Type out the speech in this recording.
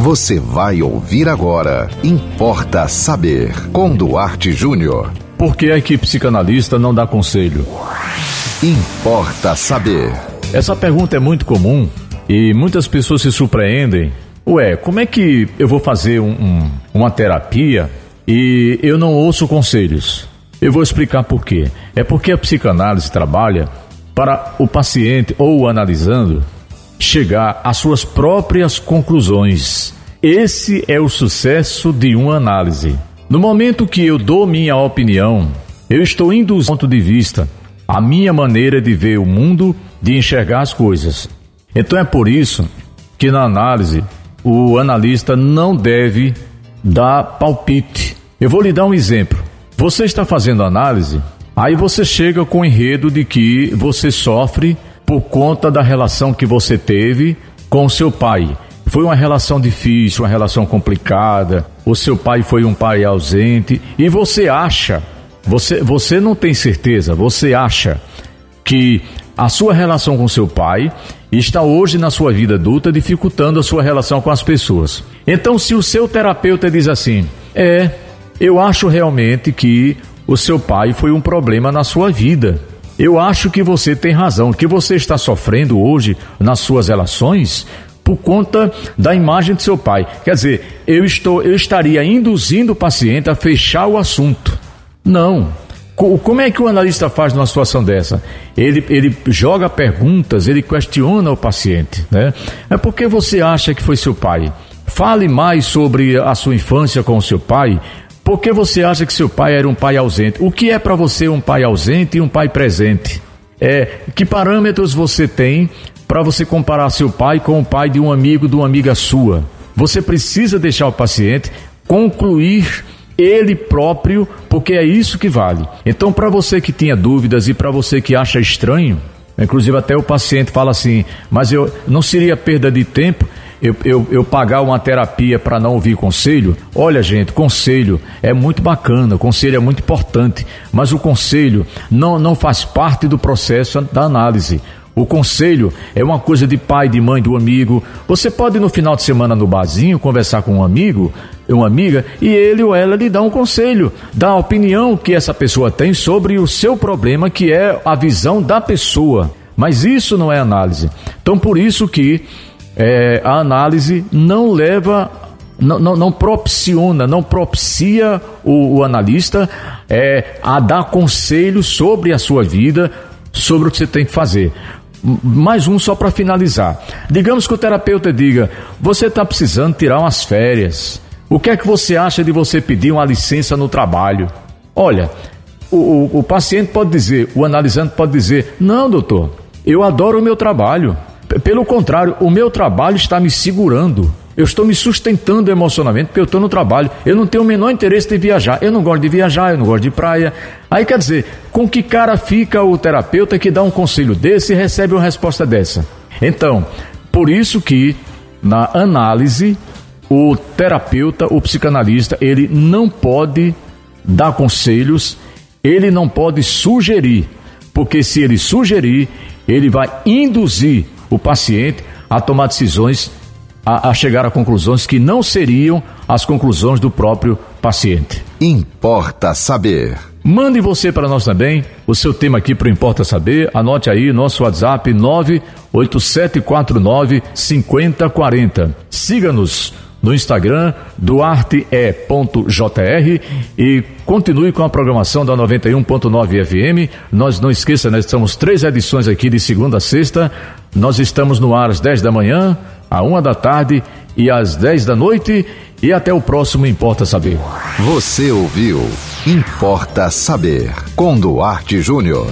Você vai ouvir agora. Importa saber. Com Duarte Júnior. Por que a equipe psicanalista não dá conselho? Importa saber. Essa pergunta é muito comum e muitas pessoas se surpreendem. Ué, como é que eu vou fazer um, um, uma terapia e eu não ouço conselhos? Eu vou explicar por quê. É porque a psicanálise trabalha para o paciente ou o analisando chegar às suas próprias conclusões. Esse é o sucesso de uma análise. No momento que eu dou minha opinião, eu estou indo do ponto de vista, a minha maneira de ver o mundo, de enxergar as coisas. Então é por isso que na análise o analista não deve dar palpite. Eu vou lhe dar um exemplo. Você está fazendo análise, aí você chega com o enredo de que você sofre por conta da relação que você teve com seu pai. Foi uma relação difícil, uma relação complicada. O seu pai foi um pai ausente e você acha, você, você não tem certeza, você acha que a sua relação com seu pai está hoje na sua vida adulta dificultando a sua relação com as pessoas. Então, se o seu terapeuta diz assim: "É, eu acho realmente que o seu pai foi um problema na sua vida. Eu acho que você tem razão, que você está sofrendo hoje nas suas relações por conta da imagem de seu pai. Quer dizer, eu estou, eu estaria induzindo o paciente a fechar o assunto. Não. Como é que o analista faz numa situação dessa? Ele, ele joga perguntas, ele questiona o paciente, né? É porque você acha que foi seu pai? Fale mais sobre a sua infância com o seu pai. Por que você acha que seu pai era um pai ausente? O que é para você um pai ausente e um pai presente? É, que parâmetros você tem para você comparar seu pai com o pai de um amigo, de uma amiga sua? Você precisa deixar o paciente concluir ele próprio, porque é isso que vale. Então, para você que tinha dúvidas e para você que acha estranho, inclusive até o paciente fala assim, mas eu não seria perda de tempo eu, eu, eu pagar uma terapia para não ouvir conselho, olha, gente, conselho é muito bacana, conselho é muito importante, mas o conselho não, não faz parte do processo da análise. O conselho é uma coisa de pai, de mãe, do amigo. Você pode no final de semana no barzinho conversar com um amigo, uma amiga, e ele ou ela lhe dá um conselho, dá a opinião que essa pessoa tem sobre o seu problema, que é a visão da pessoa. Mas isso não é análise. Então por isso que é, a análise não leva, não, não, não propiciona, não propicia o, o analista é, a dar conselhos sobre a sua vida, sobre o que você tem que fazer. Mais um só para finalizar. Digamos que o terapeuta diga: você está precisando tirar umas férias. O que é que você acha de você pedir uma licença no trabalho? Olha, o, o, o paciente pode dizer, o analisante pode dizer: não, doutor, eu adoro o meu trabalho. Pelo contrário, o meu trabalho está me segurando. Eu estou me sustentando emocionalmente porque eu estou no trabalho. Eu não tenho o menor interesse de viajar. Eu não gosto de viajar, eu não gosto de praia. Aí quer dizer, com que cara fica o terapeuta que dá um conselho desse e recebe uma resposta dessa? Então, por isso que na análise o terapeuta, o psicanalista, ele não pode dar conselhos, ele não pode sugerir, porque se ele sugerir, ele vai induzir o paciente a tomar decisões, a, a chegar a conclusões que não seriam as conclusões do próprio paciente. Importa saber. Mande você para nós também o seu tema aqui para o Importa Saber. Anote aí nosso WhatsApp 98749 5040. Siga-nos no Instagram, duarte.jr e continue com a programação da 91.9 FM. Nós não esqueça, nós estamos três edições aqui de segunda a sexta. Nós estamos no ar às 10 da manhã, à uma da tarde e às 10 da noite. E até o próximo Importa Saber. Você ouviu Importa Saber com Duarte Júnior.